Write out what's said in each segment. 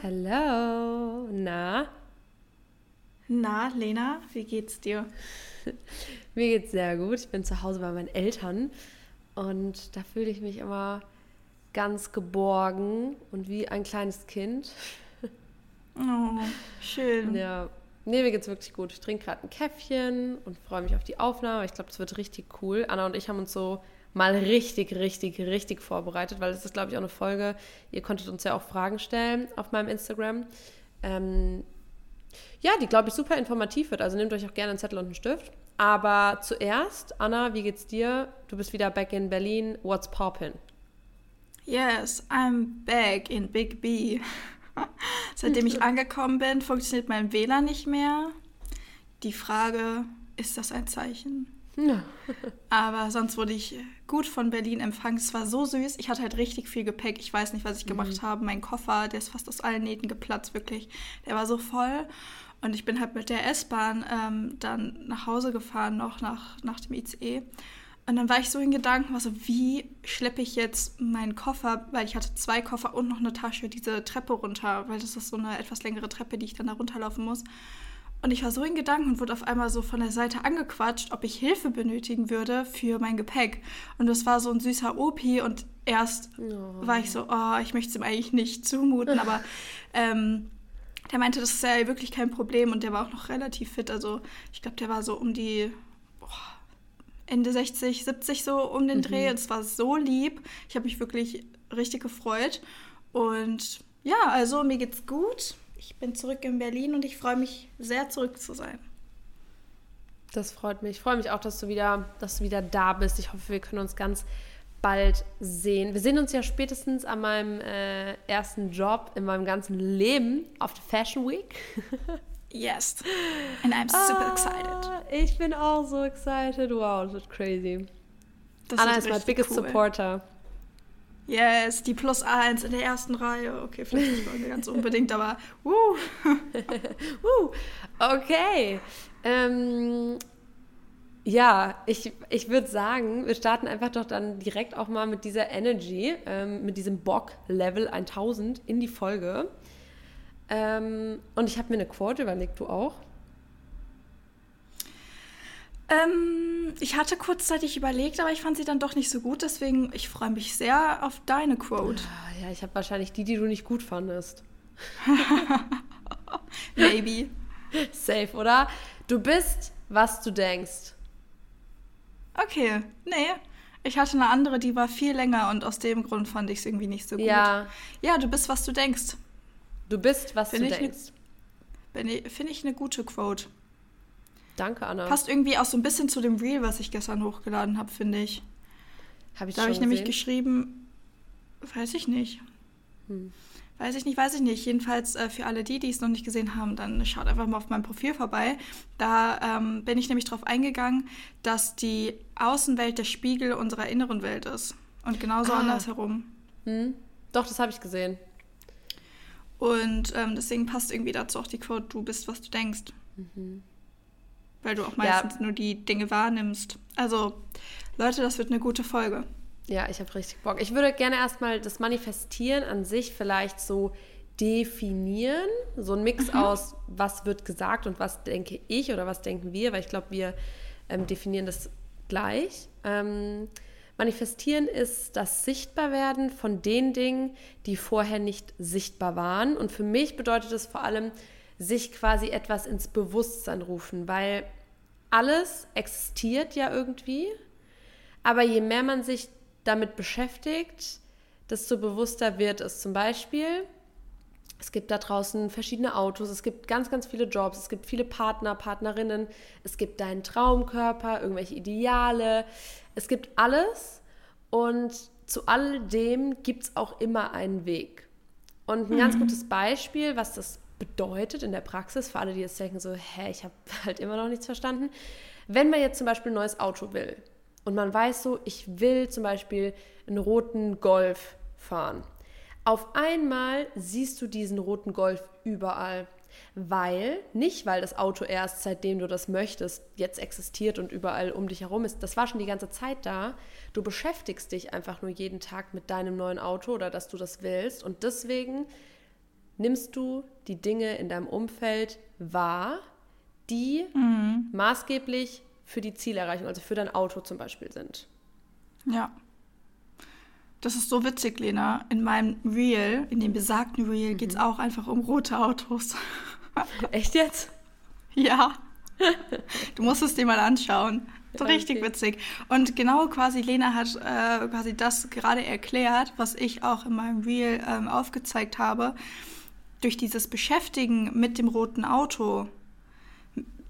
Hallo, na? Na, Lena, wie geht's dir? Mir geht's sehr gut. Ich bin zu Hause bei meinen Eltern und da fühle ich mich immer ganz geborgen und wie ein kleines Kind. Oh, schön. Ja, nee, mir geht's wirklich gut. Ich trinke gerade ein Käffchen und freue mich auf die Aufnahme. Ich glaube, das wird richtig cool. Anna und ich haben uns so mal richtig, richtig, richtig vorbereitet, weil das ist, glaube ich, auch eine Folge. Ihr konntet uns ja auch Fragen stellen auf meinem Instagram. Ähm, ja, die, glaube ich, super informativ wird. Also nehmt euch auch gerne einen Zettel und einen Stift. Aber zuerst, Anna, wie geht's dir? Du bist wieder back in Berlin. What's poppin'? Yes, I'm back in Big B. Seitdem ich angekommen bin, funktioniert mein WLAN nicht mehr. Die Frage, ist das ein Zeichen? Ja. Aber sonst wurde ich gut von Berlin empfangen. Es war so süß. Ich hatte halt richtig viel Gepäck. Ich weiß nicht, was ich gemacht Mhm. habe. Mein Koffer, der ist fast aus allen Nähten geplatzt, wirklich. Der war so voll. Und ich bin halt mit der S-Bahn ähm, dann nach Hause gefahren, noch nach, nach dem ICE. Und dann war ich so in Gedanken, war so, wie schleppe ich jetzt meinen Koffer, weil ich hatte zwei Koffer und noch eine Tasche, diese Treppe runter, weil das ist so eine etwas längere Treppe, die ich dann da runterlaufen muss. Und ich war so in Gedanken und wurde auf einmal so von der Seite angequatscht, ob ich Hilfe benötigen würde für mein Gepäck. Und das war so ein süßer Opi und erst Oh. war ich so, oh, ich möchte es ihm eigentlich nicht zumuten, aber ähm, der meinte, das ist ja wirklich kein Problem und der war auch noch relativ fit. Also ich glaube, der war so um die boah, Ende 60, 70 so um den Dreh. Und es war so lieb. Ich habe mich wirklich richtig gefreut. Und ja, also mir geht's gut. Ich bin zurück in Berlin und ich freue mich sehr, zurück zu sein. Das freut mich. Ich freue mich auch, dass du wieder, dass du wieder da bist. Ich hoffe, wir können uns ganz bald sehen. Wir sehen uns ja spätestens an meinem äh, ersten Job in meinem ganzen Leben auf der Fashion Week. Yes. And I'm super Ah, excited. Ich bin auch so excited. Wow, das wird crazy. Das Anna ist mein biggest cool. supporter. Yes, die Plus 1 in der ersten Reihe. Okay, vielleicht nicht mal ganz unbedingt, aber wuh. Uh, okay. Ähm, ja, ich, ich würde sagen, wir starten einfach doch dann direkt auch mal mit dieser Energy, ähm, mit diesem Bock-Level 1000 in die Folge. Ähm, und ich habe mir eine Quote überlegt, du auch? Ähm, ich hatte kurzzeitig überlegt, aber ich fand sie dann doch nicht so gut. Deswegen, ich freue mich sehr auf deine Quote. Ah, Ja, ich habe wahrscheinlich die, die du nicht gut fandest. Maybe. Safe, oder? Du bist, was du denkst. Okay, nee. Ich hatte eine andere, die war viel länger und aus dem Grund fand ich es irgendwie nicht so gut. Ja, Ja, du bist, was du denkst. du bist, was Finde du ne- denkst. Ich- Finde ich eine gute Quote. Danke, Anna. Passt irgendwie auch so ein bisschen zu dem Reel, was ich gestern hochgeladen habe, finde ich. Habe ich Da habe ich nämlich gesehen? geschrieben, weiß ich nicht. Hm. Weiß ich nicht, weiß ich nicht. Jedenfalls äh, für alle die, die es noch nicht gesehen haben, dann schaut einfach mal auf meinem Profil vorbei. Da ähm, bin ich nämlich darauf eingegangen, dass die Außenwelt der Spiegel unserer inneren Welt ist. Und genauso Ah. andersherum. Hm? Doch, das habe ich gesehen. Und ähm, deswegen passt irgendwie dazu auch die Quote, du bist, was du denkst. Weil du auch Mhm. Ja. meistens nur die Dinge wahrnimmst. Also, Leute, das wird eine gute Folge. Ja, ich habe richtig Bock. Ich würde gerne erstmal das Manifestieren an sich vielleicht so definieren. So ein Mix aus, was wird gesagt und was denke ich oder was denken wir, weil ich glaube, wir ähm, definieren das gleich. Ähm, Manifestieren ist das Sichtbarwerden von den Dingen, die vorher nicht sichtbar waren. Und für mich bedeutet es vor allem, sich quasi etwas ins Bewusstsein rufen, weil alles existiert ja irgendwie. Aber je mehr man sich damit beschäftigt, desto bewusster wird es. Zum Beispiel, es gibt da draußen verschiedene Autos, es gibt ganz, ganz viele Jobs, es gibt viele Partner, Partnerinnen, es gibt deinen Traumkörper, irgendwelche Ideale, es gibt alles und zu all dem gibt es auch immer einen Weg. Und ein ganz gutes Beispiel, was das bedeutet in der Praxis, für alle, die jetzt denken, so, hä, ich habe halt immer noch nichts verstanden. Wenn man jetzt zum Beispiel ein neues Auto will und man weiß so, ich will zum Beispiel einen roten Golf fahren. Auf einmal siehst du diesen roten Golf überall. Weil, nicht weil das Auto erst seitdem du das möchtest, jetzt existiert und überall um dich herum ist. Das war schon die ganze Zeit da. Du beschäftigst dich einfach nur jeden Tag mit deinem neuen Auto oder dass du das willst. Und deswegen nimmst du die Dinge in deinem Umfeld wahr, die mhm. maßgeblich für die Zielerreichung, also für dein Auto zum Beispiel sind. Ja. Das ist so witzig, Lena. In meinem Reel, in dem besagten Reel, mhm. geht es auch einfach um rote Autos. Echt jetzt? Ja. Du musst es dir mal anschauen. So richtig witzig. Und genau quasi, Lena hat äh, quasi das gerade erklärt, was ich auch in meinem Reel ähm, aufgezeigt habe. Durch dieses Beschäftigen mit dem roten Auto,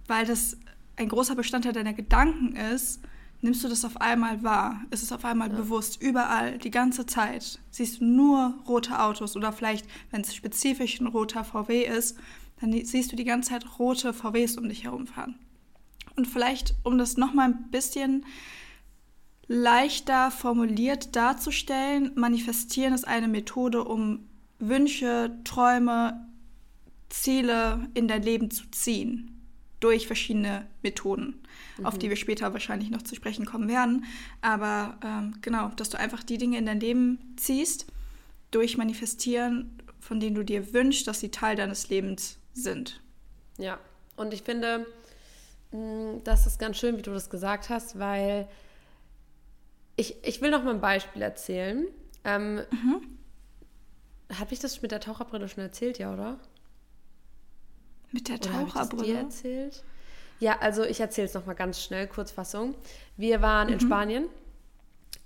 weil das ein großer Bestandteil deiner Gedanken ist, nimmst du das auf einmal wahr. Es ist auf einmal ja. bewusst, überall, die ganze Zeit. Siehst du nur rote Autos oder vielleicht, wenn es spezifisch ein roter VW ist, dann siehst du die ganze Zeit rote VWs um dich herumfahren. Und vielleicht, um das nochmal ein bisschen leichter formuliert darzustellen, manifestieren ist eine Methode, um Wünsche, Träume, Ziele in dein Leben zu ziehen. Durch verschiedene Methoden, mhm. auf die mhm. wir später wahrscheinlich noch zu sprechen kommen werden. Aber ähm, genau, dass du einfach die Dinge in dein Leben ziehst, durch Manifestieren, von denen du dir wünschst, dass sie Teil deines Lebens sind. Ja, und ich finde, mm, das ist ganz schön, wie du das gesagt hast, weil ich, ich will noch mal ein Beispiel erzählen. Ähm, mhm. Habe ich das mit der Taucherbrille schon erzählt, ja, oder? Mit der Taucherbrille? dir erzählt? Ja, also ich erzähle es noch mal ganz schnell, Kurzfassung. Wir waren mhm. in Spanien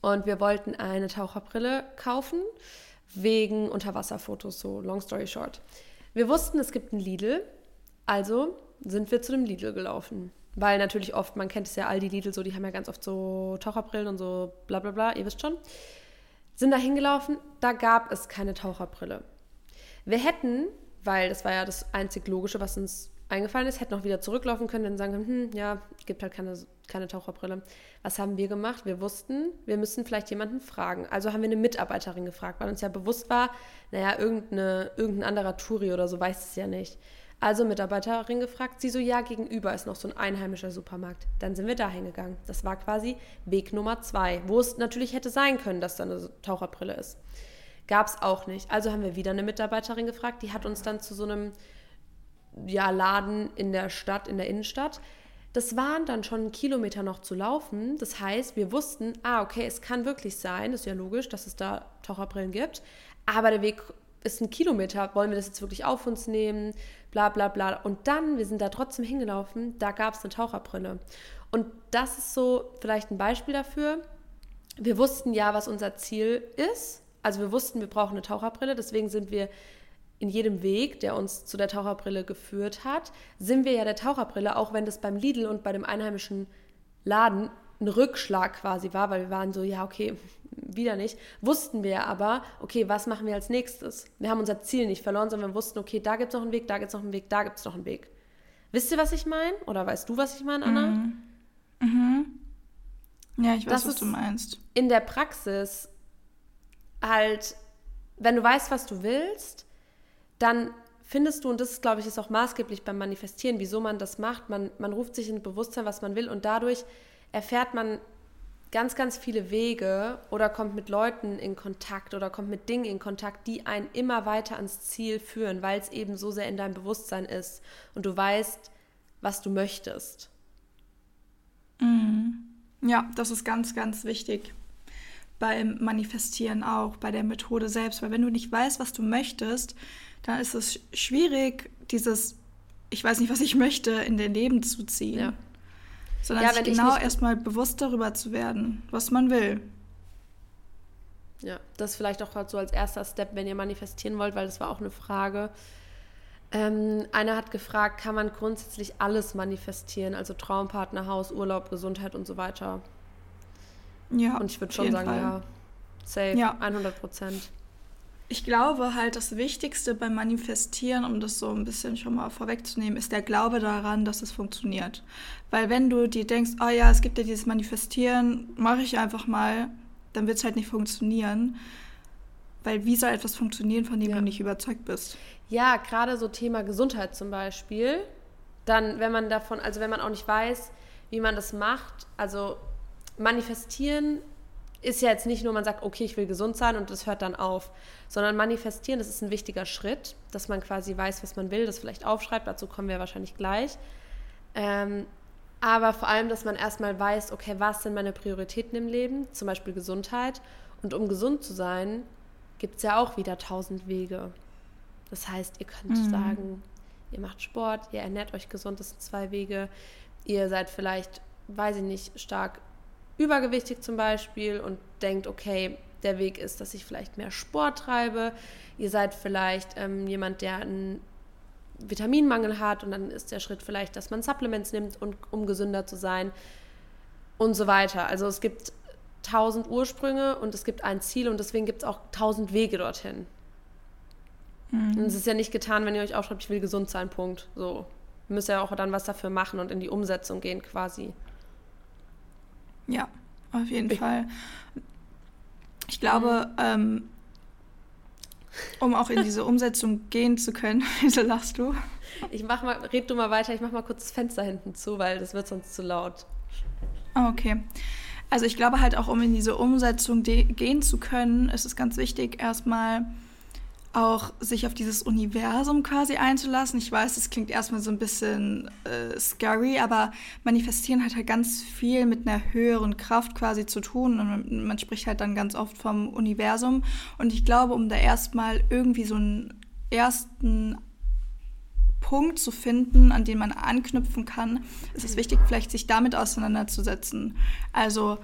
und wir wollten eine Taucherbrille kaufen wegen Unterwasserfotos, so long story short. Wir wussten, es gibt einen Lidl, also sind wir zu dem Lidl gelaufen. Weil natürlich oft, man kennt es ja, all die Lidl so, die haben ja ganz oft so Taucherbrillen und so bla bla bla, ihr wisst schon. Sind da hingelaufen, da gab es keine Taucherbrille. Wir hätten, weil das war ja das einzig Logische, was uns eingefallen ist, hätten auch wieder zurücklaufen können und sagen können, hm, ja, gibt halt keine, keine Taucherbrille. Was haben wir gemacht? Wir wussten, wir müssen vielleicht jemanden fragen. Also haben wir eine Mitarbeiterin gefragt, weil uns ja bewusst war, naja, irgendeine, irgendein anderer Touri oder so weiß es ja nicht. Also Mitarbeiterin gefragt, sie so, ja, gegenüber ist noch so ein einheimischer Supermarkt. Dann sind wir da hingegangen. Das war quasi Weg Nummer zwei, wo es natürlich hätte sein können, dass da eine Taucherbrille ist. Gab es auch nicht. Also haben wir wieder eine Mitarbeiterin gefragt, die hat uns dann zu so einem ja, Laden in der Stadt, in der Innenstadt. Das waren dann schon Kilometer noch zu laufen. Das heißt, wir wussten, ah, okay, es kann wirklich sein, das ist ja logisch, dass es da Taucherbrillen gibt, aber der Weg ist ein Kilometer, wollen wir das jetzt wirklich auf uns nehmen, bla bla bla. Und dann, wir sind da trotzdem hingelaufen, da gab es eine Taucherbrille. Und das ist so vielleicht ein Beispiel dafür. Wir wussten ja, was unser Ziel ist. Also wir wussten, wir brauchen eine Taucherbrille, deswegen sind wir in jedem Weg, der uns zu der Taucherbrille geführt hat, sind wir ja der Taucherbrille, auch wenn das beim Lidl und bei dem einheimischen Laden ein Rückschlag quasi war, weil wir waren so, ja, okay, wieder nicht, wussten wir aber, okay, was machen wir als nächstes? Wir haben unser Ziel nicht verloren, sondern wir wussten, okay, da gibt es noch einen Weg, da gibt es noch einen Weg, da gibt es noch einen Weg. Wisst ihr, was ich meine? Oder weißt du, was ich meine, Anna? Mhm. mhm. Ja, ich weiß, das was du meinst. In der Praxis halt, wenn du weißt, was du willst, dann findest du, und das ist, glaube ich, ist auch maßgeblich beim Manifestieren, wieso man das macht, man, man ruft sich in Bewusstsein, was man will und dadurch erfährt man ganz, ganz viele Wege oder kommt mit Leuten in Kontakt oder kommt mit Dingen in Kontakt, die einen immer weiter ans Ziel führen, weil es eben so sehr in deinem Bewusstsein ist und du weißt, was du möchtest. Mhm. Ja, das ist ganz, ganz wichtig beim Manifestieren auch, bei der Methode selbst, weil wenn du nicht weißt, was du möchtest, dann ist es schwierig, dieses, ich weiß nicht, was ich möchte, in dein Leben zu ziehen. Ja. Sondern ja, sich genau erstmal bewusst darüber zu werden, was man will. Ja, das vielleicht auch so als erster Step, wenn ihr manifestieren wollt, weil das war auch eine Frage. Ähm, einer hat gefragt, kann man grundsätzlich alles manifestieren, also Traumpartner, Haus, Urlaub, Gesundheit und so weiter. Ja. Und ich würde schon sagen, Fall. ja, safe, ja. 100 Prozent ich glaube halt, das Wichtigste beim Manifestieren, um das so ein bisschen schon mal vorwegzunehmen, ist der Glaube daran, dass es funktioniert. Weil wenn du dir denkst, oh ja, es gibt ja dieses Manifestieren, mache ich einfach mal, dann wird es halt nicht funktionieren. Weil wie soll etwas funktionieren, von dem ja. du nicht überzeugt bist? Ja, gerade so Thema Gesundheit zum Beispiel. Dann, wenn man davon, also wenn man auch nicht weiß, wie man das macht, also manifestieren ist ja jetzt nicht nur, man sagt, okay, ich will gesund sein und das hört dann auf, sondern manifestieren, das ist ein wichtiger Schritt, dass man quasi weiß, was man will, das vielleicht aufschreibt, dazu kommen wir wahrscheinlich gleich. Ähm, aber vor allem, dass man erstmal weiß, okay, was sind meine Prioritäten im Leben, zum Beispiel Gesundheit. Und um gesund zu sein, gibt es ja auch wieder tausend Wege. Das heißt, ihr könnt mhm. sagen, ihr macht Sport, ihr ernährt euch gesund, das sind zwei Wege. Ihr seid vielleicht, weiß ich nicht, stark übergewichtig zum Beispiel und denkt, okay, der Weg ist, dass ich vielleicht mehr Sport treibe. Ihr seid vielleicht ähm, jemand, der einen Vitaminmangel hat und dann ist der Schritt vielleicht, dass man Supplements nimmt, und, um gesünder zu sein und so weiter. Also es gibt tausend Ursprünge und es gibt ein Ziel und deswegen gibt es auch tausend Wege dorthin. Mhm. Und es ist ja nicht getan, wenn ihr euch aufschreibt, ich will gesund sein, Punkt. So. Ihr müsst ja auch dann was dafür machen und in die Umsetzung gehen quasi. Ja, auf jeden ich Fall. Ich glaube, ähm, um auch in diese Umsetzung gehen zu können, wieso lachst du? Ich mach mal, red du mal weiter, ich mach mal kurz das Fenster hinten zu, weil das wird sonst zu laut. Ah, okay. Also ich glaube halt auch, um in diese Umsetzung gehen zu können, ist es ganz wichtig, erstmal auch sich auf dieses Universum quasi einzulassen. Ich weiß, das klingt erstmal so ein bisschen äh, scary, aber manifestieren hat halt ganz viel mit einer höheren Kraft quasi zu tun und man, man spricht halt dann ganz oft vom Universum und ich glaube, um da erstmal irgendwie so einen ersten Punkt zu finden, an den man anknüpfen kann, ist es wichtig, vielleicht sich damit auseinanderzusetzen. Also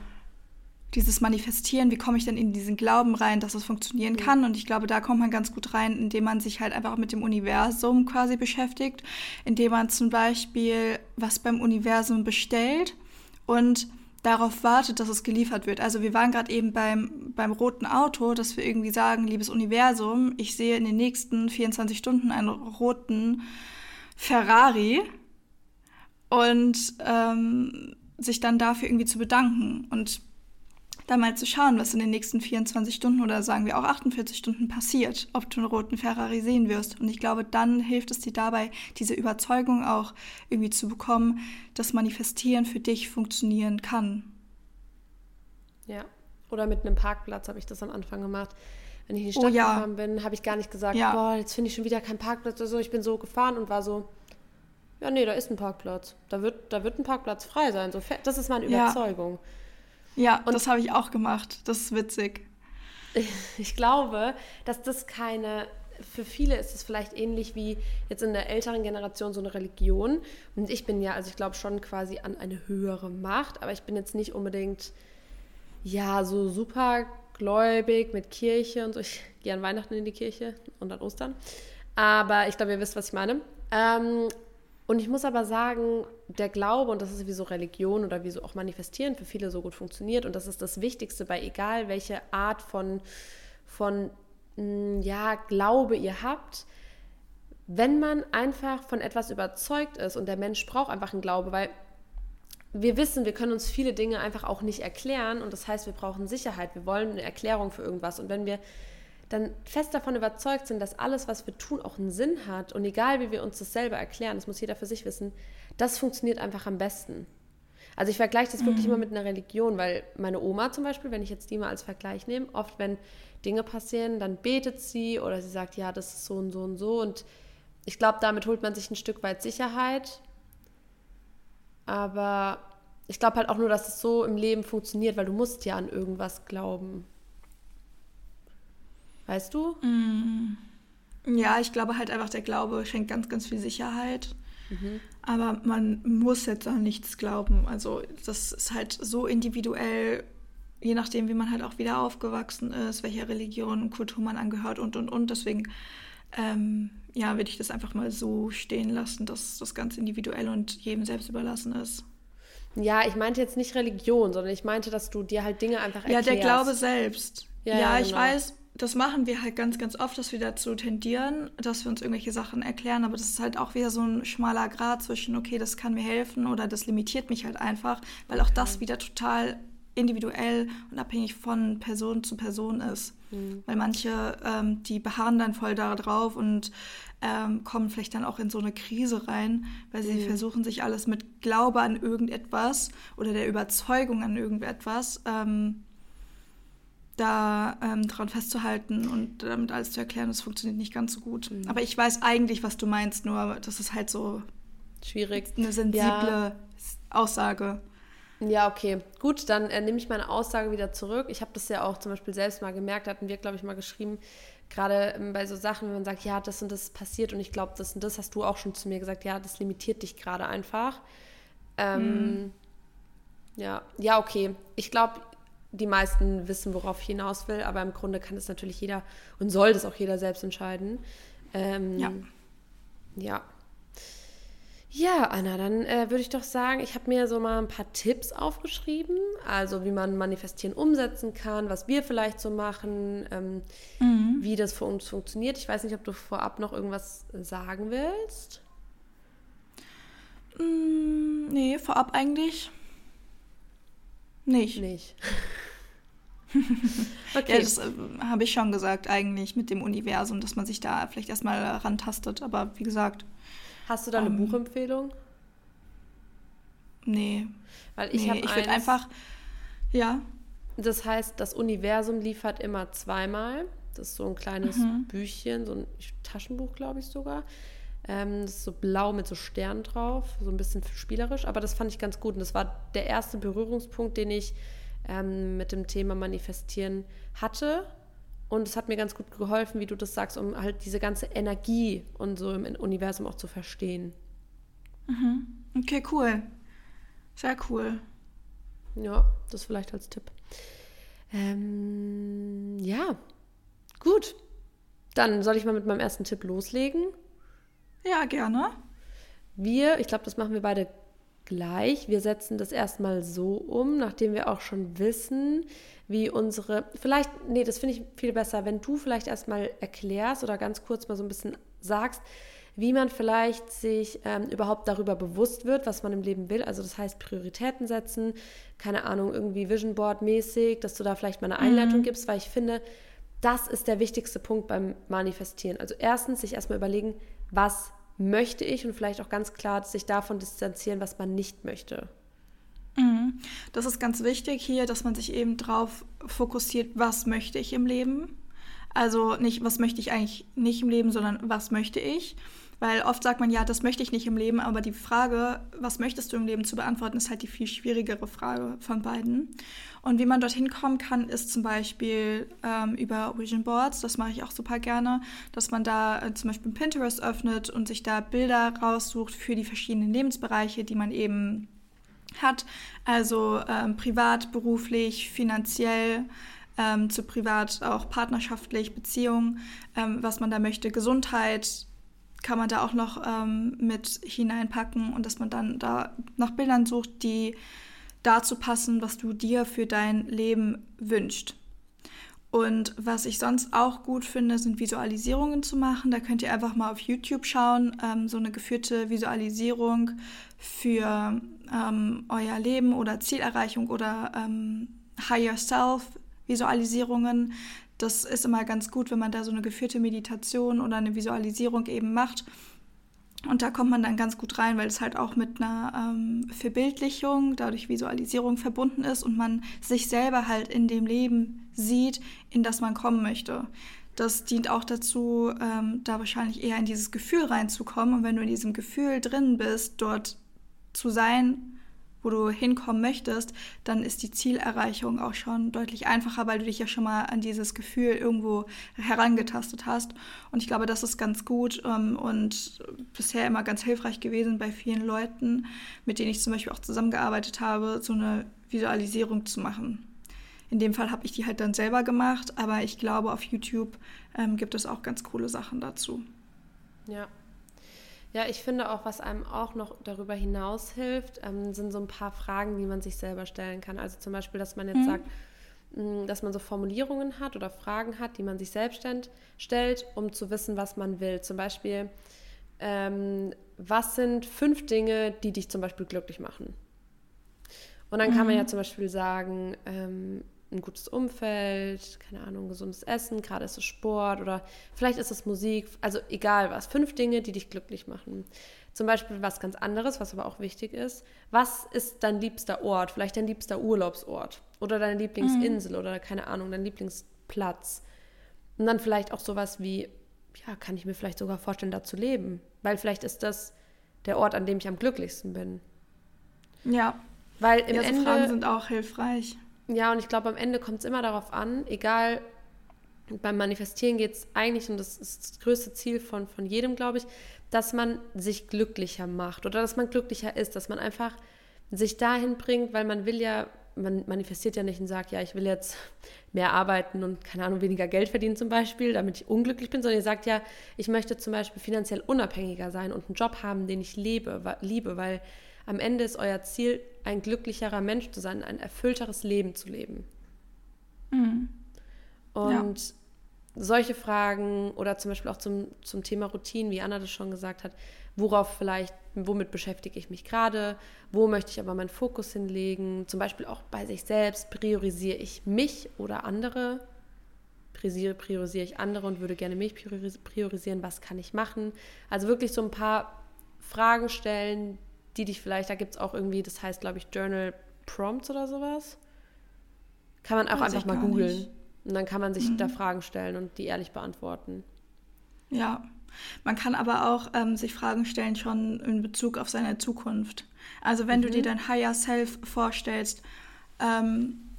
dieses Manifestieren, wie komme ich denn in diesen Glauben rein, dass es funktionieren kann. Und ich glaube, da kommt man ganz gut rein, indem man sich halt einfach mit dem Universum quasi beschäftigt, indem man zum Beispiel was beim Universum bestellt und darauf wartet, dass es geliefert wird. Also wir waren gerade eben beim, beim roten Auto, dass wir irgendwie sagen, liebes Universum, ich sehe in den nächsten 24 Stunden einen roten Ferrari und ähm, sich dann dafür irgendwie zu bedanken. Und da mal zu schauen, was in den nächsten 24 Stunden oder sagen wir auch 48 Stunden passiert, ob du einen roten Ferrari sehen wirst. Und ich glaube, dann hilft es dir dabei, diese Überzeugung auch irgendwie zu bekommen, dass Manifestieren für dich funktionieren kann. Ja, oder mit einem Parkplatz habe ich das am Anfang gemacht. Wenn ich in die Stadt oh, ja. gefahren bin, habe ich gar nicht gesagt, ja. boah, jetzt finde ich schon wieder keinen Parkplatz oder so. Ich bin so gefahren und war so, ja, nee, da ist ein Parkplatz. Da wird, da wird ein Parkplatz frei sein. So, das ist meine Überzeugung. Ja. Ja, und das habe ich auch gemacht. Das ist witzig. Ich glaube, dass das keine, für viele ist es vielleicht ähnlich wie jetzt in der älteren Generation so eine Religion. Und ich bin ja, also ich glaube schon quasi an eine höhere Macht, aber ich bin jetzt nicht unbedingt, ja, so super gläubig mit Kirche und so. Ich gehe an Weihnachten in die Kirche und an Ostern. Aber ich glaube, ihr wisst, was ich meine. Ähm, und ich muss aber sagen, der Glaube, und das ist wie so Religion oder wie so auch Manifestieren für viele so gut funktioniert, und das ist das Wichtigste bei egal welche Art von, von mm, ja, Glaube ihr habt, wenn man einfach von etwas überzeugt ist und der Mensch braucht einfach einen Glaube, weil wir wissen, wir können uns viele Dinge einfach auch nicht erklären und das heißt, wir brauchen Sicherheit, wir wollen eine Erklärung für irgendwas. Und wenn wir dann fest davon überzeugt sind, dass alles, was wir tun, auch einen Sinn hat und egal wie wir uns das selber erklären, das muss jeder für sich wissen, das funktioniert einfach am besten. Also ich vergleiche das wirklich mhm. immer mit einer Religion, weil meine Oma zum Beispiel, wenn ich jetzt die mal als Vergleich nehme, oft wenn Dinge passieren, dann betet sie oder sie sagt, ja, das ist so und so und so und ich glaube, damit holt man sich ein Stück weit Sicherheit. Aber ich glaube halt auch nur, dass es so im Leben funktioniert, weil du musst ja an irgendwas glauben. Weißt du? Mm. Ja, ich glaube halt einfach, der Glaube schenkt ganz, ganz viel Sicherheit. Mhm. Aber man muss jetzt an nichts glauben. Also das ist halt so individuell, je nachdem, wie man halt auch wieder aufgewachsen ist, welcher Religion und Kultur man angehört und, und, und. Deswegen, ähm, ja, würde ich das einfach mal so stehen lassen, dass das ganz individuell und jedem selbst überlassen ist. Ja, ich meinte jetzt nicht Religion, sondern ich meinte, dass du dir halt Dinge einfach erklärst. Ja, der Glaube selbst. Ja, ja, ja ich genau. weiß, das machen wir halt ganz, ganz oft, dass wir dazu tendieren, dass wir uns irgendwelche Sachen erklären, aber das ist halt auch wieder so ein schmaler Grad zwischen, okay, das kann mir helfen oder das limitiert mich halt einfach, weil auch das wieder total individuell und abhängig von Person zu Person ist. Mhm. Weil manche, ähm, die beharren dann voll darauf und ähm, kommen vielleicht dann auch in so eine Krise rein, weil sie mhm. versuchen, sich alles mit Glaube an irgendetwas oder der Überzeugung an irgendetwas ähm, da ähm, dran festzuhalten und damit alles zu erklären, das funktioniert nicht ganz so gut. Mhm. Aber ich weiß eigentlich, was du meinst, nur das ist halt so schwierig. Eine sensible ja. Aussage. Ja, okay. Gut, dann äh, nehme ich meine Aussage wieder zurück. Ich habe das ja auch zum Beispiel selbst mal gemerkt, hatten wir, glaube ich, mal geschrieben, gerade ähm, bei so Sachen, wenn man sagt, ja, das und das passiert und ich glaube, das und das hast du auch schon zu mir gesagt, ja, das limitiert dich gerade einfach. Ähm, mhm. Ja, ja, okay. Ich glaube, die meisten wissen, worauf ich hinaus will, aber im Grunde kann es natürlich jeder und soll das auch jeder selbst entscheiden. Ähm, ja. Ja. Ja, Anna, dann äh, würde ich doch sagen, ich habe mir so mal ein paar Tipps aufgeschrieben, also wie man Manifestieren umsetzen kann, was wir vielleicht so machen, ähm, mhm. wie das für uns funktioniert. Ich weiß nicht, ob du vorab noch irgendwas sagen willst. Mm, nee, vorab eigentlich nicht. Nicht. okay. Ja, das äh, habe ich schon gesagt, eigentlich mit dem Universum, dass man sich da vielleicht erstmal rantastet. Aber wie gesagt, Hast du da eine ähm, Buchempfehlung? Nee. Weil ich nee, ich würde einfach, ja. Das heißt, das Universum liefert immer zweimal. Das ist so ein kleines mhm. Büchchen, so ein Taschenbuch, glaube ich sogar. Ähm, das ist so blau mit so Sternen drauf, so ein bisschen spielerisch, aber das fand ich ganz gut. Und das war der erste Berührungspunkt, den ich ähm, mit dem Thema Manifestieren hatte. Und es hat mir ganz gut geholfen, wie du das sagst, um halt diese ganze Energie und so im Universum auch zu verstehen. Mhm. Okay, cool. Sehr cool. Ja, das vielleicht als Tipp. Ähm, ja, gut. Dann soll ich mal mit meinem ersten Tipp loslegen. Ja, gerne. Wir, ich glaube, das machen wir beide gleich. Wir setzen das erstmal so um, nachdem wir auch schon wissen, wie unsere, vielleicht, nee, das finde ich viel besser, wenn du vielleicht erstmal erklärst oder ganz kurz mal so ein bisschen sagst, wie man vielleicht sich ähm, überhaupt darüber bewusst wird, was man im Leben will. Also das heißt Prioritäten setzen, keine Ahnung, irgendwie Vision Board mäßig, dass du da vielleicht mal eine Einleitung mhm. gibst, weil ich finde, das ist der wichtigste Punkt beim Manifestieren. Also erstens sich erstmal überlegen, was möchte ich und vielleicht auch ganz klar sich davon distanzieren, was man nicht möchte. Mhm. Das ist ganz wichtig hier, dass man sich eben darauf fokussiert, was möchte ich im Leben. Also nicht, was möchte ich eigentlich nicht im Leben, sondern was möchte ich. Weil oft sagt man, ja, das möchte ich nicht im Leben, aber die Frage, was möchtest du im Leben zu beantworten, ist halt die viel schwierigere Frage von beiden. Und wie man dorthin kommen kann, ist zum Beispiel ähm, über Vision Boards, das mache ich auch super gerne, dass man da äh, zum Beispiel Pinterest öffnet und sich da Bilder raussucht für die verschiedenen Lebensbereiche, die man eben hat. Also ähm, privat, beruflich, finanziell. Ähm, zu privat auch partnerschaftlich, Beziehungen, ähm, was man da möchte, Gesundheit, kann man da auch noch ähm, mit hineinpacken und dass man dann da nach Bildern sucht, die dazu passen, was du dir für dein Leben wünschst. Und was ich sonst auch gut finde, sind Visualisierungen zu machen. Da könnt ihr einfach mal auf YouTube schauen, ähm, so eine geführte Visualisierung für ähm, euer Leben oder Zielerreichung oder ähm, Higher Self Visualisierungen. Das ist immer ganz gut, wenn man da so eine geführte Meditation oder eine Visualisierung eben macht. Und da kommt man dann ganz gut rein, weil es halt auch mit einer ähm, Verbildlichung, dadurch Visualisierung verbunden ist und man sich selber halt in dem Leben sieht, in das man kommen möchte. Das dient auch dazu, ähm, da wahrscheinlich eher in dieses Gefühl reinzukommen. Und wenn du in diesem Gefühl drin bist, dort zu sein, wo du hinkommen möchtest, dann ist die Zielerreichung auch schon deutlich einfacher, weil du dich ja schon mal an dieses Gefühl irgendwo herangetastet hast. Und ich glaube, das ist ganz gut ähm, und bisher immer ganz hilfreich gewesen bei vielen Leuten, mit denen ich zum Beispiel auch zusammengearbeitet habe, so eine Visualisierung zu machen. In dem Fall habe ich die halt dann selber gemacht, aber ich glaube, auf YouTube ähm, gibt es auch ganz coole Sachen dazu. Ja, ja, ich finde auch, was einem auch noch darüber hinaus hilft, ähm, sind so ein paar Fragen, die man sich selber stellen kann. Also zum Beispiel, dass man jetzt mhm. sagt, mh, mm, dass man so Formulierungen hat oder Fragen hat, die man sich selbst stellt, um zu wissen, was man will. Zum Beispiel, ähm, was sind fünf Dinge, die dich zum Beispiel glücklich machen? Und dann kann man ja mhm. zum Beispiel sagen, ähm, ein gutes Umfeld, keine Ahnung, gesundes Essen, gerade ist es Sport oder vielleicht ist es Musik, also egal was. Fünf Dinge, die dich glücklich machen. Zum Beispiel was ganz anderes, was aber auch wichtig ist. Was ist dein liebster Ort? Vielleicht dein liebster Urlaubsort oder deine Lieblingsinsel mhm. oder keine Ahnung, dein Lieblingsplatz. Und dann vielleicht auch sowas wie, ja, kann ich mir vielleicht sogar vorstellen, da zu leben. Weil vielleicht ist das der Ort, an dem ich am glücklichsten bin. Ja. Weil im ja, so Ende. Fragen sind auch hilfreich. Ja, und ich glaube, am Ende kommt es immer darauf an, egal, beim Manifestieren geht es eigentlich, und das ist das größte Ziel von, von jedem, glaube ich, dass man sich glücklicher macht oder dass man glücklicher ist, dass man einfach sich dahin bringt, weil man will ja, man manifestiert ja nicht und sagt, ja, ich will jetzt mehr arbeiten und keine Ahnung, weniger Geld verdienen zum Beispiel, damit ich unglücklich bin, sondern ihr sagt ja, ich möchte zum Beispiel finanziell unabhängiger sein und einen Job haben, den ich lebe, liebe, weil am Ende ist euer Ziel, ein glücklicherer Mensch zu sein, ein erfüllteres Leben zu leben. Mhm. Und ja solche Fragen oder zum Beispiel auch zum, zum Thema Routinen, wie Anna das schon gesagt hat, worauf vielleicht, womit beschäftige ich mich gerade, wo möchte ich aber meinen Fokus hinlegen, zum Beispiel auch bei sich selbst, priorisiere ich mich oder andere, priorisiere, priorisiere ich andere und würde gerne mich priorisieren, was kann ich machen. Also wirklich so ein paar Fragen stellen, die dich vielleicht, da gibt es auch irgendwie, das heißt, glaube ich, Journal Prompts oder sowas. Kann man auch Weiß einfach mal googeln. Und dann kann man sich mhm. da Fragen stellen und die ehrlich beantworten. Ja, man kann aber auch ähm, sich Fragen stellen schon in Bezug auf seine Zukunft. Also wenn mhm. du dir dein Higher Self vorstellst, ähm,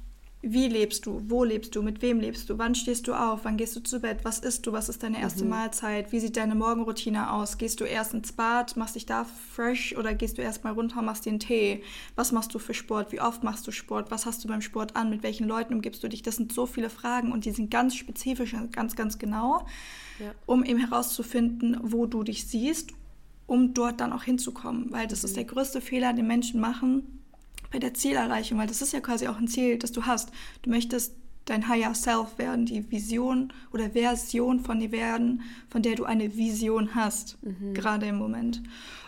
wie lebst du? Wo lebst du? Mit wem lebst du? Wann stehst du auf? Wann gehst du zu Bett? Was isst du? Was ist deine erste mhm. Mahlzeit? Wie sieht deine Morgenroutine aus? Gehst du erst ins Bad, machst dich da fresh oder gehst du erst mal runter, machst dir einen Tee? Was machst du für Sport? Wie oft machst du Sport? Was hast du beim Sport an? Mit welchen Leuten umgibst du dich? Das sind so viele Fragen und die sind ganz spezifisch und ganz, ganz genau, ja. um eben herauszufinden, wo du dich siehst, um dort dann auch hinzukommen. Weil das mhm. ist der größte Fehler, den Menschen machen bei der Zielerreichung, weil das ist ja quasi auch ein Ziel, das du hast. Du möchtest dein Higher Self werden, die Vision oder Version von dir werden, von der du eine Vision hast, mhm. gerade im Moment.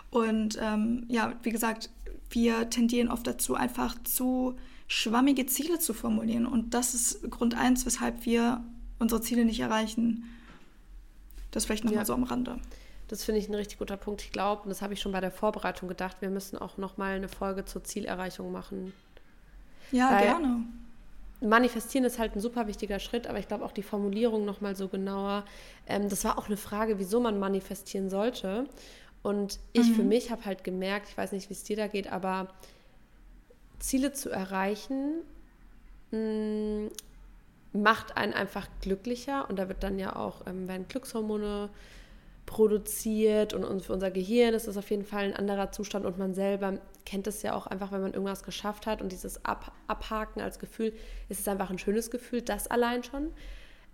Und ähm, ja, wie gesagt, wir tendieren oft dazu, einfach zu schwammige Ziele zu formulieren. Und das ist Grund eins, weshalb wir unsere Ziele nicht erreichen. Das vielleicht nochmal ja. so am Rande. Das finde ich ein richtig guter Punkt. Ich glaube, und das habe ich schon bei der Vorbereitung gedacht, wir müssen auch nochmal eine Folge zur Zielerreichung machen. Ja, Weil gerne. Manifestieren ist halt ein super wichtiger Schritt, aber ich glaube auch die Formulierung nochmal so genauer. Ähm, das war auch eine Frage, wieso man manifestieren sollte. Und ich mhm. für mich habe halt gemerkt, ich weiß nicht, wie es dir da geht, aber Ziele zu erreichen mh, mm, macht einen einfach glücklicher und da wird dann ja auch, ähm, werden Glückshormone produziert und für unser Gehirn ist das auf jeden Fall ein anderer Zustand und man selber kennt es ja auch einfach, wenn man irgendwas geschafft hat und dieses Ab Abhaken als Gefühl, ist es einfach ein schönes Gefühl, das allein schon.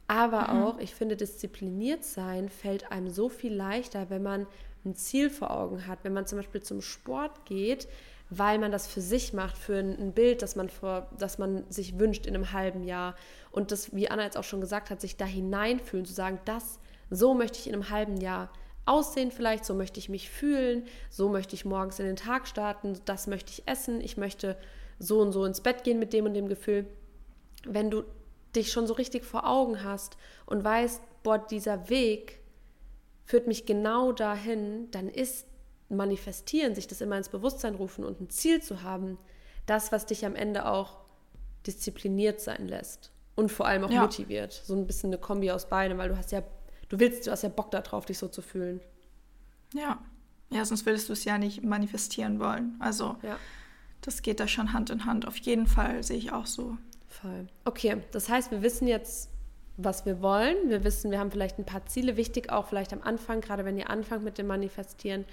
Aber mhm. auch, ich finde, diszipliniert sein fällt einem so viel leichter, wenn man ein Ziel vor Augen hat, wenn man zum Beispiel zum Sport geht, weil man das für sich macht, für ein, Bild, das man, vor, das man sich wünscht in einem halben Jahr. Und das, wie Anna jetzt auch schon gesagt hat, sich da hineinfühlen, zu sagen, das so möchte ich in einem halben Jahr aussehen vielleicht, so möchte ich mich fühlen, so möchte ich morgens in den Tag starten, das möchte ich essen, ich möchte so und so ins Bett gehen mit dem und dem Gefühl. Wenn du dich schon so richtig vor Augen hast und weißt, boah, dieser Weg führt mich genau dahin, dann ist manifestieren, sich das immer ins Bewusstsein rufen und ein Ziel zu haben, das, was dich am Ende auch diszipliniert sein lässt und vor allem auch ja. motiviert. So ein bisschen eine Kombi aus beidem, weil du hast ja du willst, du hast ja Bock darauf, dich so zu fühlen. Ja. Ja, sonst würdest du es ja nicht manifestieren wollen. Also ja. das geht da schon Hand in Hand. Auf jeden Fall sehe ich auch so. Voll. Okay, das heißt, wir wissen jetzt, was wir wollen. Wir wissen, wir haben vielleicht ein paar Ziele. Wichtig auch vielleicht am Anfang, gerade wenn ihr anfangt mit dem Manifestieren,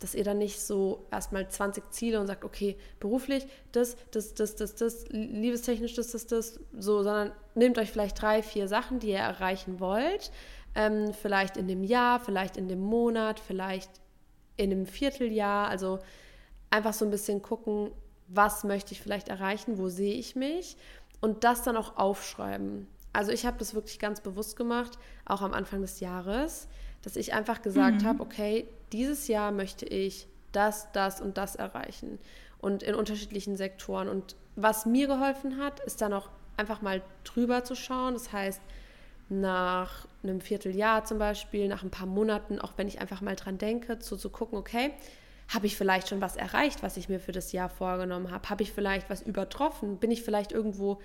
dass ihr dann nicht so erstmal 20 Ziele und sagt, okay, beruflich das, das, das, das, das, liebestechnisch das, das, das, so, sondern nehmt euch vielleicht drei, vier Sachen, die ihr erreichen wollt ähm, vielleicht in dem Jahr, vielleicht in dem Monat, vielleicht in einem Vierteljahr. Also einfach so ein bisschen gucken, was möchte ich vielleicht erreichen, wo sehe ich mich und das dann auch aufschreiben. Also ich habe das wirklich ganz bewusst gemacht, auch am Anfang des Jahres, dass ich einfach gesagt mhm. habe, okay, dieses Jahr möchte ich das, das und das erreichen und in unterschiedlichen Sektoren. Und was mir geholfen hat, ist dann auch einfach mal drüber zu schauen. Das heißt, nach einem Vierteljahr zum Beispiel, nach ein paar Monaten, auch wenn ich einfach mal dran denke, zu, zu gucken, okay, habe ich vielleicht schon was erreicht, was ich mir für das Jahr vorgenommen habe? Habe ich vielleicht was übertroffen? Bin ich vielleicht irgendwo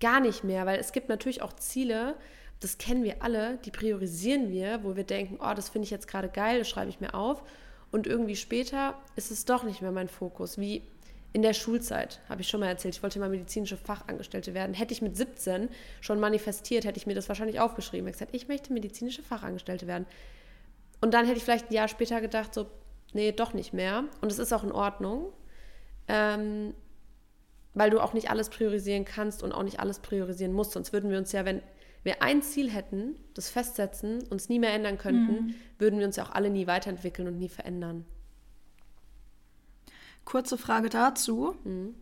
gar nicht mehr? Weil es gibt natürlich auch Ziele, das kennen wir alle, die priorisieren wir, wo wir denken, oh, das finde ich jetzt gerade geil, das schreibe ich mir auf. Und irgendwie später ist es doch nicht mehr mein Fokus. Wie in der Schulzeit, habe ich schon mal erzählt, ich wollte mal medizinische Fachangestellte werden. Hätte ich mit 17 schon manifestiert, hätte ich mir das wahrscheinlich aufgeschrieben. Ich gesagt, ich möchte medizinische Fachangestellte werden. Und dann hätte ich vielleicht ein Jahr später gedacht, so, nee, doch nicht mehr. Und es ist auch in Ordnung, ähm, weil du auch nicht alles priorisieren kannst und auch nicht alles priorisieren musst. Sonst würden wir uns ja, wenn wir ein Ziel hätten, das festsetzen, uns nie mehr ändern könnten, mhm. würden wir uns ja auch alle nie weiterentwickeln und nie verändern. Kurze Frage dazu. Mhm.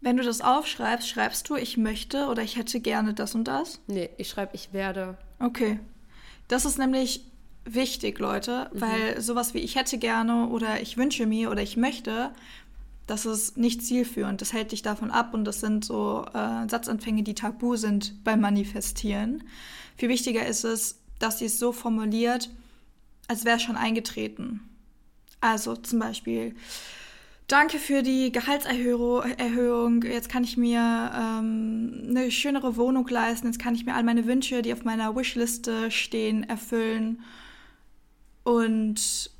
Wenn du das aufschreibst, schreibst du, ich möchte oder ich hätte gerne das und das? Nee, ich schreibe, ich werde. Okay. Das ist nämlich wichtig, Leute, mhm. weil sowas wie ich hätte gerne oder ich wünsche mir oder ich möchte, das ist nicht zielführend. Das hält dich davon ab und das sind so äh, Satzanfänge, die tabu sind beim Manifestieren. Viel wichtiger ist es, dass sie es so formuliert, als wäre es schon eingetreten. Also zum Beispiel, danke für die Gehaltserhöhung. Jetzt kann ich mir ähm, eine schönere Wohnung leisten. Jetzt kann ich mir all meine Wünsche, die auf meiner Wishliste stehen, erfüllen. Und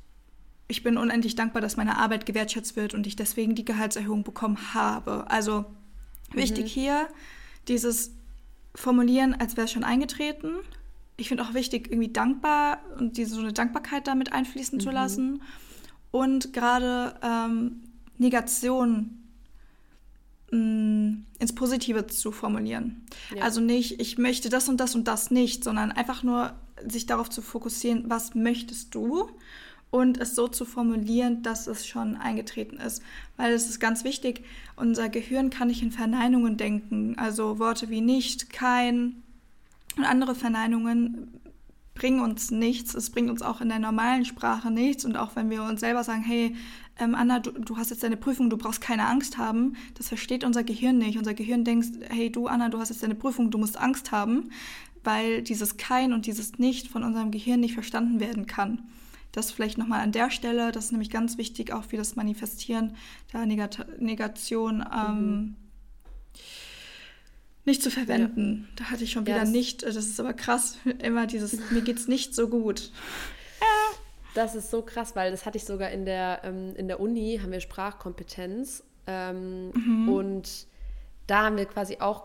ich bin unendlich dankbar, dass meine Arbeit gewertschätzt wird und ich deswegen die Gehaltserhöhung bekommen habe. Also mhm. wichtig hier, dieses Formulieren, als wäre es schon eingetreten. Ich finde auch wichtig, irgendwie dankbar und diese so eine Dankbarkeit damit einfließen mhm. zu lassen. Und gerade ähm, Negation mh, mm, ins Positive zu formulieren. Ja. Also nicht, ich möchte das und das und das nicht, sondern einfach nur sich darauf zu fokussieren, was möchtest du und es so zu formulieren, dass es schon eingetreten ist. Weil es ist ganz wichtig, unser Gehirn kann nicht in Verneinungen denken. Also Worte wie nicht, kein und andere Verneinungen bringen uns nichts. Es bringt uns auch in der normalen Sprache nichts. Und auch wenn wir uns selber sagen, hey, ähm, Anna, du, du, hast jetzt deine Prüfung, du brauchst keine Angst haben, das versteht unser Gehirn nicht. Unser Gehirn denkt, hey, du, Anna, du hast jetzt deine Prüfung, du musst Angst haben, weil dieses Kein und dieses Nicht von unserem Gehirn nicht verstanden werden kann. Das vielleicht nochmal an der Stelle, das ist nämlich ganz wichtig, auch wie das Manifestieren der Negat Negation ähm, mhm. Nicht zu verwenden. Ja. Da hatte ich schon wieder ja, nicht, das ist aber krass, immer dieses, mir geht's nicht so gut. Das ist so krass, weil das hatte ich sogar in der, ähm, in der Uni, haben wir Sprachkompetenz. Ähm, mhm. Und da haben wir quasi auch,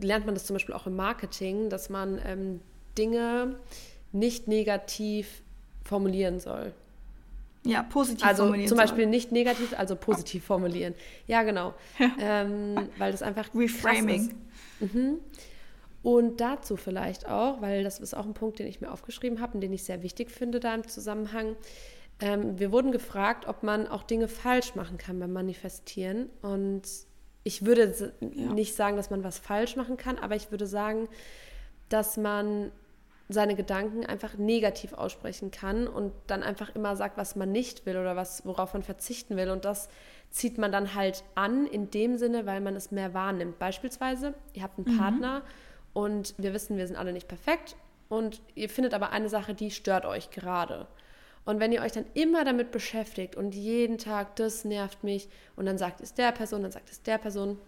lernt man das zum Beispiel auch im Marketing, dass man ähm, Dinge nicht negativ formulieren soll. Ja, positiv also formulieren. Also zum Beispiel soll. nicht negativ, also positiv formulieren. Ja, genau. Ja. Ähm, weil das einfach Reframing. Mhm. Und dazu vielleicht auch, weil das ist auch ein Punkt, den ich mir aufgeschrieben habe und den ich sehr wichtig finde da im Zusammenhang. Ähm, wir wurden gefragt, ob man auch Dinge falsch machen kann beim Manifestieren. Und ich würde ja. nicht sagen, dass man was falsch machen kann, aber ich würde sagen, dass man seine Gedanken einfach negativ aussprechen kann und dann einfach immer sagt, was man nicht will oder was, worauf man verzichten will. Und das zieht man dann halt an in dem Sinne, weil man es mehr wahrnimmt. Beispielsweise, ihr habt einen mhm. Partner und wir wissen, wir sind alle nicht perfekt und ihr findet aber eine Sache, die stört euch gerade. Und wenn ihr euch dann immer damit beschäftigt und jeden Tag, das nervt mich und dann sagt es der Person, dann sagt es der Person,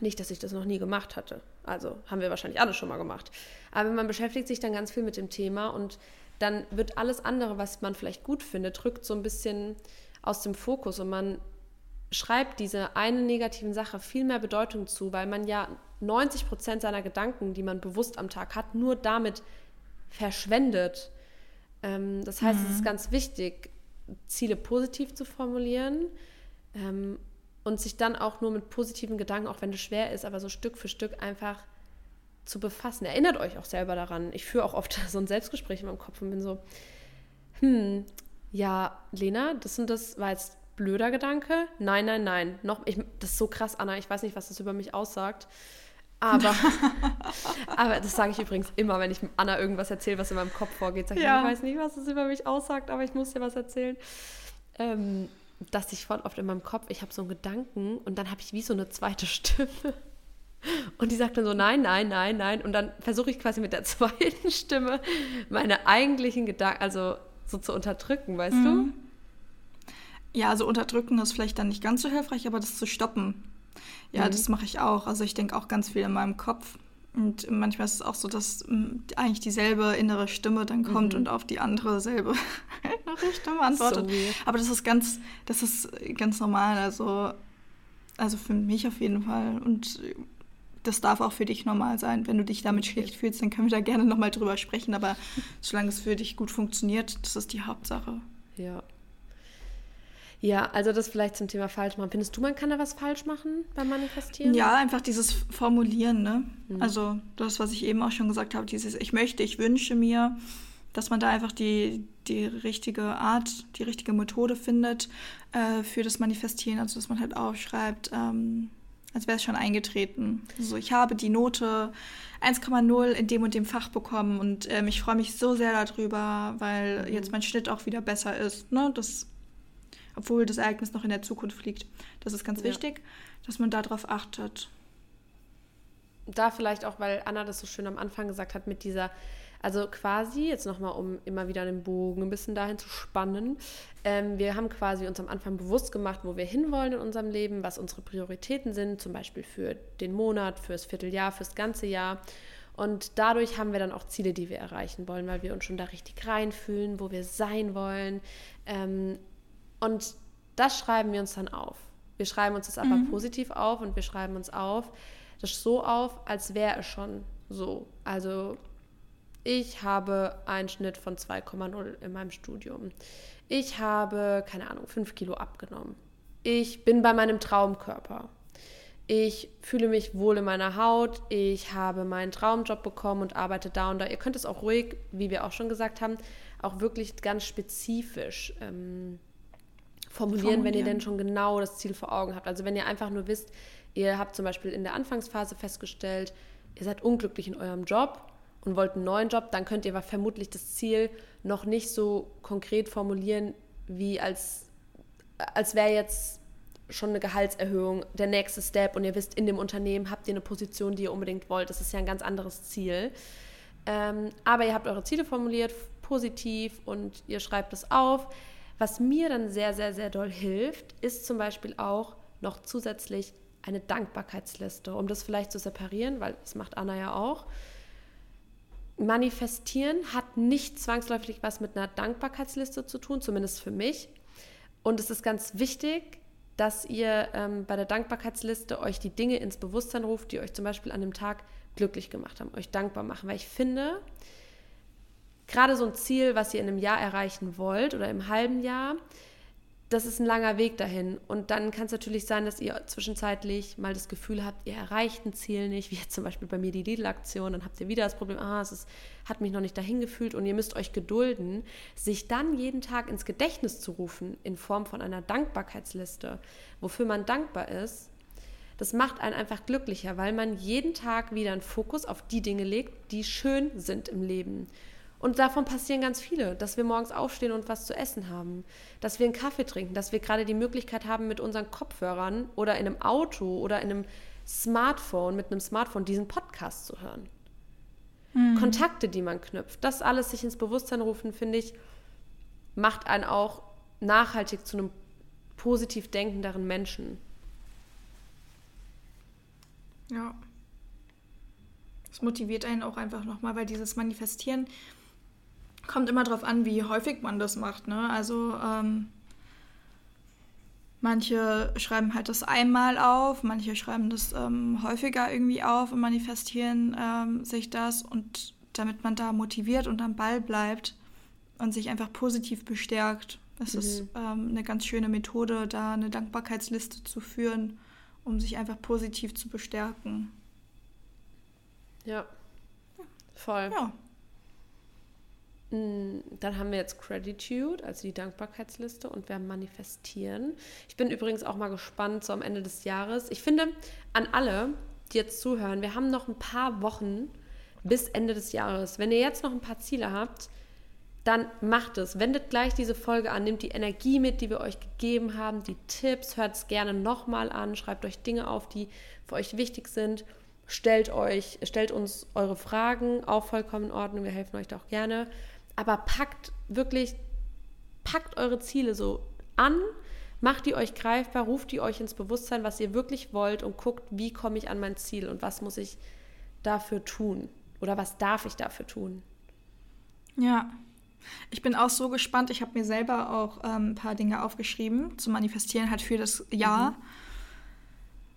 nicht, dass ich das noch nie gemacht hatte. Also haben wir wahrscheinlich alle schon mal gemacht. Aber man beschäftigt sich dann ganz viel mit dem Thema und dann wird alles andere, was man vielleicht gut findet, rückt so ein bisschen aus dem Fokus und man schreibt diese eine negativen Sache viel mehr Bedeutung zu, weil man ja 90 Prozent seiner Gedanken, die man bewusst am Tag hat, nur damit verschwendet. Ähm, das heißt, mhm. es ist mhm. ganz wichtig, Ziele positiv zu formulieren ähm, und sich dann auch nur mit positiven Gedanken, auch wenn es schwer ist, aber so Stück für Stück einfach zu befassen. Erinnert euch auch selber daran. Ich führe auch oft so ein Selbstgespräch in meinem Kopf und bin so, hm, ja, Lena, das und das war jetzt blöder Gedanke. Nein, nein, nein. Noch, ich, das ist so krass, Anna. Ich weiß nicht, was das über mich aussagt. Aber, aber das sage ich übrigens immer, wenn ich Anna irgendwas erzähle, was in meinem Kopf vorgeht. Sag ich, ja. ich weiß nicht, was das über mich aussagt, aber ich muss dir was erzählen. Ähm, dass ich voll oft in meinem Kopf, ich habe so einen Gedanken und dann habe ich wie so eine zweite Stimme. Und die sagt dann so, nein, nein, nein, nein. Und dann versuche ich quasi mit der zweiten Stimme meine eigentlichen Gedanken, also so zu unterdrücken, weißt mhm. du? Ja, also unterdrücken ist vielleicht dann nicht ganz so hilfreich, aber das zu stoppen. Ja, mhm. das mache ich auch. Also ich denke auch ganz viel in meinem Kopf. Und manchmal ist es auch so, dass hm, eigentlich dieselbe innere Stimme dann kommt mhm. und auf die andere selbe innere Stimme antwortet. So Aber das ist ganz, das ist ganz normal. Also, also für mich auf jeden Fall. Und das darf auch für dich normal sein. Wenn du dich damit schlecht fühlst, dann können wir da gerne nochmal drüber sprechen. Aber solange es für dich gut funktioniert, das ist die Hauptsache. Ja, ja, also das vielleicht zum Thema falsch machen. Findest du, man kann da was falsch machen beim Manifestieren? Ja, einfach dieses Formulieren, ne? Mhm. Also das, was ich eben auch schon gesagt habe, dieses Ich möchte, ich wünsche mir, dass man da einfach die, die richtige Art, die richtige Methode findet äh, für das Manifestieren. Also dass man halt aufschreibt, ähm, als wäre es schon eingetreten. Also ich habe die Note 1,0 in dem und dem Fach bekommen und ähm, ich freue mich so sehr darüber, weil mhm. jetzt mein Schnitt auch wieder besser ist. Ne? Das obwohl das Ereignis noch in der Zukunft liegt. Das ist ganz ja. wichtig, dass man darauf achtet. Da vielleicht auch, weil Anna das so schön am Anfang gesagt hat, mit dieser, also quasi, jetzt nochmal, um immer wieder den Bogen ein bisschen dahin zu spannen, ähm, wir haben quasi uns am Anfang bewusst gemacht, wo wir hinwollen in unserem Leben, was unsere Prioritäten sind, zum Beispiel für den Monat, fürs Vierteljahr, fürs ganze Jahr. Und dadurch haben wir dann auch Ziele, die wir erreichen wollen, weil wir uns schon da richtig reinfühlen, wo wir sein wollen. Ähm, und das schreiben wir uns dann auf. Wir schreiben uns das aber mhm. positiv auf und wir schreiben uns auf, das so auf, als wäre es schon so. Also ich habe einen Schnitt von 2,0 in meinem Studium. Ich habe, keine Ahnung, 5 Kilo abgenommen. Ich bin bei meinem Traumkörper. Ich fühle mich wohl in meiner Haut. Ich habe meinen Traumjob bekommen und arbeite da und da. Ihr könnt es auch ruhig, wie wir auch schon gesagt haben, auch wirklich ganz spezifisch ähm, formulieren, formulieren, wenn ihr denn schon genau das Ziel vor Augen habt. Also wenn ihr einfach nur wisst, ihr habt zum Beispiel in der Anfangsphase festgestellt, ihr seid unglücklich in eurem Job und wollt einen neuen Job, dann könnt ihr aber vermutlich das Ziel noch nicht so konkret formulieren, wie als, als wäre jetzt schon eine Gehaltserhöhung der nächste Step und ihr wisst, in dem Unternehmen habt ihr eine Position, die ihr unbedingt wollt. Das ist ja ein ganz anderes Ziel. Ähm, aber ihr habt eure Ziele formuliert, positiv und ihr schreibt es auf. Was mir dann sehr, sehr, sehr doll hilft, ist zum Beispiel auch noch zusätzlich eine Dankbarkeitsliste, um das vielleicht zu separieren, weil das macht Anna ja auch. Manifestieren hat nicht zwangsläufig was mit einer Dankbarkeitsliste zu tun, zumindest für mich. Und es ist ganz wichtig, dass ihr ähm, bei der Dankbarkeitsliste euch die Dinge ins Bewusstsein ruft, die euch zum Beispiel an dem Tag glücklich gemacht haben, euch dankbar machen. Weil ich finde, gerade so ein Ziel, was ihr in einem Jahr erreichen wollt oder im halben Jahr, das ist ein langer Weg dahin. Und dann kann es natürlich sein, dass ihr zwischenzeitlich mal das Gefühl habt, ihr erreicht ein Ziel nicht, wie jetzt zum Beispiel bei mir die Lidl-Aktion. Dann habt ihr wieder das Problem, ah, es ist, hat mich noch nicht dahin gefühlt und ihr müsst euch gedulden, sich dann jeden Tag ins Gedächtnis zu rufen in Form von einer Dankbarkeitsliste, wofür man dankbar ist. Das macht einen einfach glücklicher, weil man jeden Tag wieder einen Fokus auf die Dinge legt, die schön sind im Leben und davon passieren ganz viele, dass wir morgens aufstehen und was zu essen haben, dass wir einen Kaffee trinken, dass wir gerade die Möglichkeit haben, mit unseren Kopfhörern oder in einem Auto oder in einem Smartphone, mit einem Smartphone diesen Podcast zu hören. Mhm. Kontakte, die man knüpft, das alles sich ins Bewusstsein rufen, finde ich, macht einen auch nachhaltig zu einem positiv denkenderen Menschen. Ja. Das motiviert einen auch einfach nochmal, weil dieses Manifestieren, kommt immer darauf an, wie häufig man das macht. Ne? Also ähm, manche schreiben halt das einmal auf, manche schreiben das ähm, häufiger irgendwie auf und manifestieren ähm, sich das und damit man da motiviert und am Ball bleibt und sich einfach positiv bestärkt. Das mhm. ist ähm, eine ganz schöne Methode, da eine Dankbarkeitsliste zu führen, um sich einfach positiv zu bestärken. Ja, voll. Ja. Dann haben wir jetzt Gratitude, also die Dankbarkeitsliste, und wir haben Manifestieren. Ich bin übrigens auch mal gespannt, so am Ende des Jahres. Ich finde, an alle, die jetzt zuhören, wir haben noch ein paar Wochen bis Ende des Jahres. Wenn ihr jetzt noch ein paar Ziele habt, dann macht es. Wendet gleich diese Folge an, nehmt die Energie mit, die wir euch gegeben haben, die Tipps, hört es gerne nochmal an, schreibt euch Dinge auf, die für euch wichtig sind stellt euch, stellt uns eure Fragen, auch vollkommen in Ordnung, wir helfen euch da auch gerne. Aber packt wirklich, packt eure Ziele so an, macht die euch greifbar, ruft die euch ins Bewusstsein, was ihr wirklich wollt und guckt, wie komme ich an mein Ziel und was muss ich dafür tun oder was darf ich dafür tun. Ja, ich bin auch so gespannt. Ich habe mir selber auch ähm, ein paar Dinge aufgeschrieben zu manifestieren, halt für das Jahr. Mhm.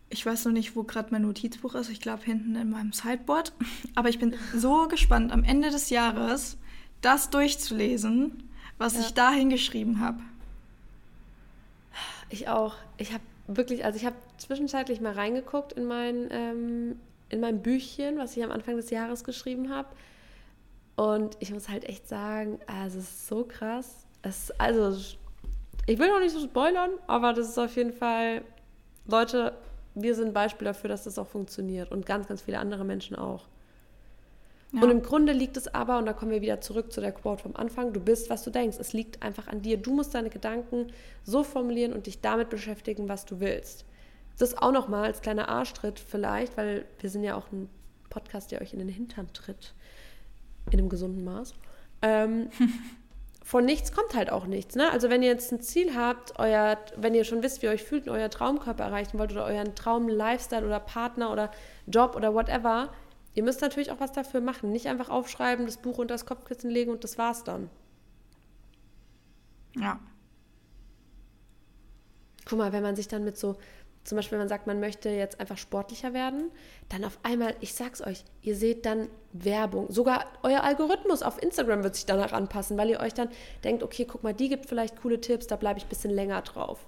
Ich weiß noch nicht, wo gerade mein Notizbuch ist. Ich glaube hinten in meinem Sideboard. Aber ich bin so gespannt, am Ende des Jahres das durchzulesen, was ja. ich da hingeschrieben habe. Ich auch. Ich habe wirklich, also ich habe zwischenzeitlich mal reingeguckt in mein, ähm, in mein Büchchen, was ich am Anfang des Jahres geschrieben habe. Und ich muss halt echt sagen, also es ist so krass. Es, also, ich will noch nicht so spoilern, aber das ist auf jeden Fall, Leute, wir sind ein Beispiel dafür, dass das auch funktioniert und ganz, ganz viele andere Menschen auch. Ja. Und im Grunde liegt es aber, und da kommen wir wieder zurück zu der Quote vom Anfang, du bist, was du denkst. Es liegt einfach an dir. Du musst deine Gedanken so formulieren und dich damit beschäftigen, was du willst. Das auch nochmal als kleiner Arschtritt vielleicht, weil wir sind ja auch ein Podcast, der euch in den Hintern tritt. In einem gesunden Maß. Ähm, von nichts kommt halt auch nichts. Ne? Also wenn ihr jetzt ein Ziel habt, euer, wenn ihr schon wisst, wie ihr euch fühlt und euer Traumkörper erreichen wollt oder euren Traum-Lifestyle oder Partner oder Job oder whatever, Ihr müsst natürlich auch was dafür machen. Nicht einfach aufschreiben, das Buch unter das Kopfkissen legen und das war's dann. Ja. Guck mal, wenn man sich dann mit so, zum Beispiel, wenn man sagt, man möchte jetzt einfach sportlicher werden, dann auf einmal, ich sag's euch, ihr seht dann Werbung. Sogar euer Algorithmus auf Instagram wird sich danach anpassen, weil ihr euch dann denkt, okay, guck mal, die gibt vielleicht coole Tipps, da bleibe ich ein bisschen länger drauf.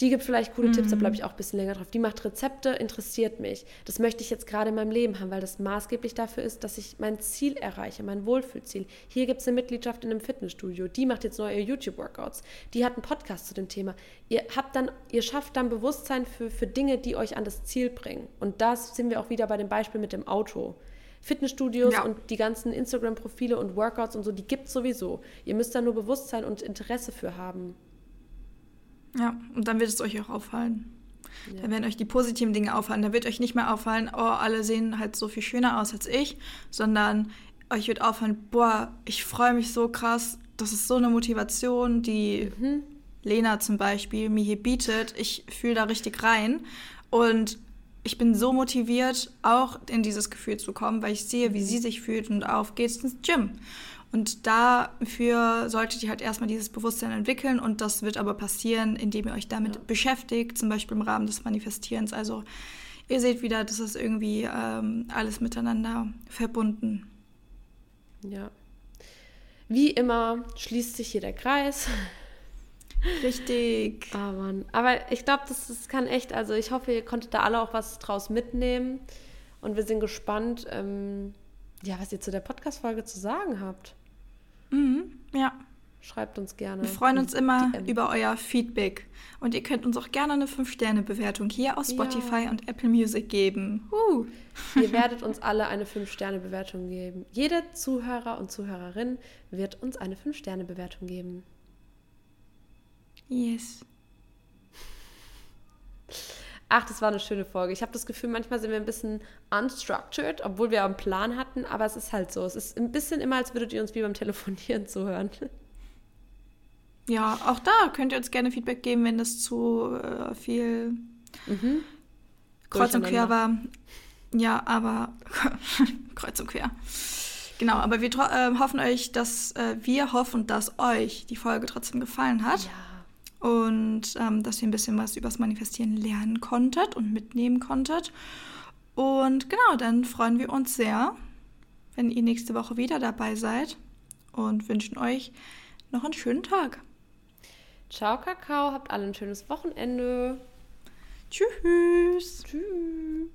Die gibt vielleicht coole mhm. Tipps, da bleibe ich auch ein bisschen länger drauf. Die macht Rezepte, interessiert mich. Das möchte ich jetzt gerade in meinem Leben haben, weil das maßgeblich dafür ist, dass ich mein Ziel erreiche, mein Wohlfühlziel. Hier gibt es eine Mitgliedschaft in einem Fitnessstudio. Die macht jetzt neue YouTube-Workouts. Die hat einen Podcast zu dem Thema. Ihr habt dann, ihr schafft dann Bewusstsein für, für Dinge, die euch an das Ziel bringen. Und das sind wir auch wieder bei dem Beispiel mit dem Auto. Fitnessstudios ja. und die ganzen Instagram-Profile und Workouts und so, die gibt es sowieso. Ihr müsst da nur Bewusstsein und Interesse für haben. Ja, und dann wird es euch auch auffallen. Ja. Dann werden euch die positiven Dinge auffallen. Da wird euch nicht mehr auffallen, oh, alle sehen halt so viel schöner aus als ich, sondern euch wird auffallen, boah, ich freue mich so krass. Das ist so eine Motivation, die mhm. Lena zum Beispiel mir hier bietet. Ich fühle da richtig rein. Und ich bin so motiviert, auch in dieses Gefühl zu kommen, weil ich sehe, wie mhm. sie sich fühlt und auf geht's ins Gym. Und dafür solltet ihr halt erstmal dieses Bewusstsein entwickeln und das wird aber passieren, indem ihr euch damit ja. beschäftigt, zum Beispiel im Rahmen des Manifestierens. Also ihr seht wieder, das ist irgendwie ähm, alles miteinander verbunden. Ja. Wie immer schließt sich hier der Kreis. Richtig. Oh Mann. Aber ich glaube, das, das kann echt, also ich hoffe, ihr konntet da alle auch was draus mitnehmen. Und wir sind gespannt, ähm, ja, was ihr zu der Podcast-Folge zu sagen habt. Mhm, ja. Schreibt uns gerne. Wir freuen uns immer DM. über euer Feedback. Und ihr könnt uns auch gerne eine 5-Sterne-Bewertung hier auf Spotify ja. und Apple Music geben. Uh. Ihr werdet uns alle eine 5-Sterne-Bewertung geben. Jede Zuhörer und Zuhörerin wird uns eine 5-Sterne-Bewertung geben. Yes. Ach, das war eine schöne Folge. Ich habe das Gefühl, manchmal sind wir ein bisschen unstructured, obwohl wir einen Plan hatten, aber es ist halt so. Es ist ein bisschen immer, als würdet ihr uns wie beim Telefonieren zuhören. Ja, auch da könnt ihr uns gerne Feedback geben, wenn das zu äh, viel mhm. kreuz und quer war. Ja, aber kreuz und quer. Genau, aber wir äh, hoffen euch, dass äh, wir hoffen, dass euch die Folge trotzdem gefallen hat. Ja und ähm, dass ihr ein bisschen was übers Manifestieren lernen konntet und mitnehmen konntet. Und genau, dann freuen wir uns sehr, wenn ihr nächste Woche wieder dabei seid und wünschen euch noch einen schönen Tag. Ciao, Kakao, habt alle ein schönes Wochenende. Tschüss. Tschüss.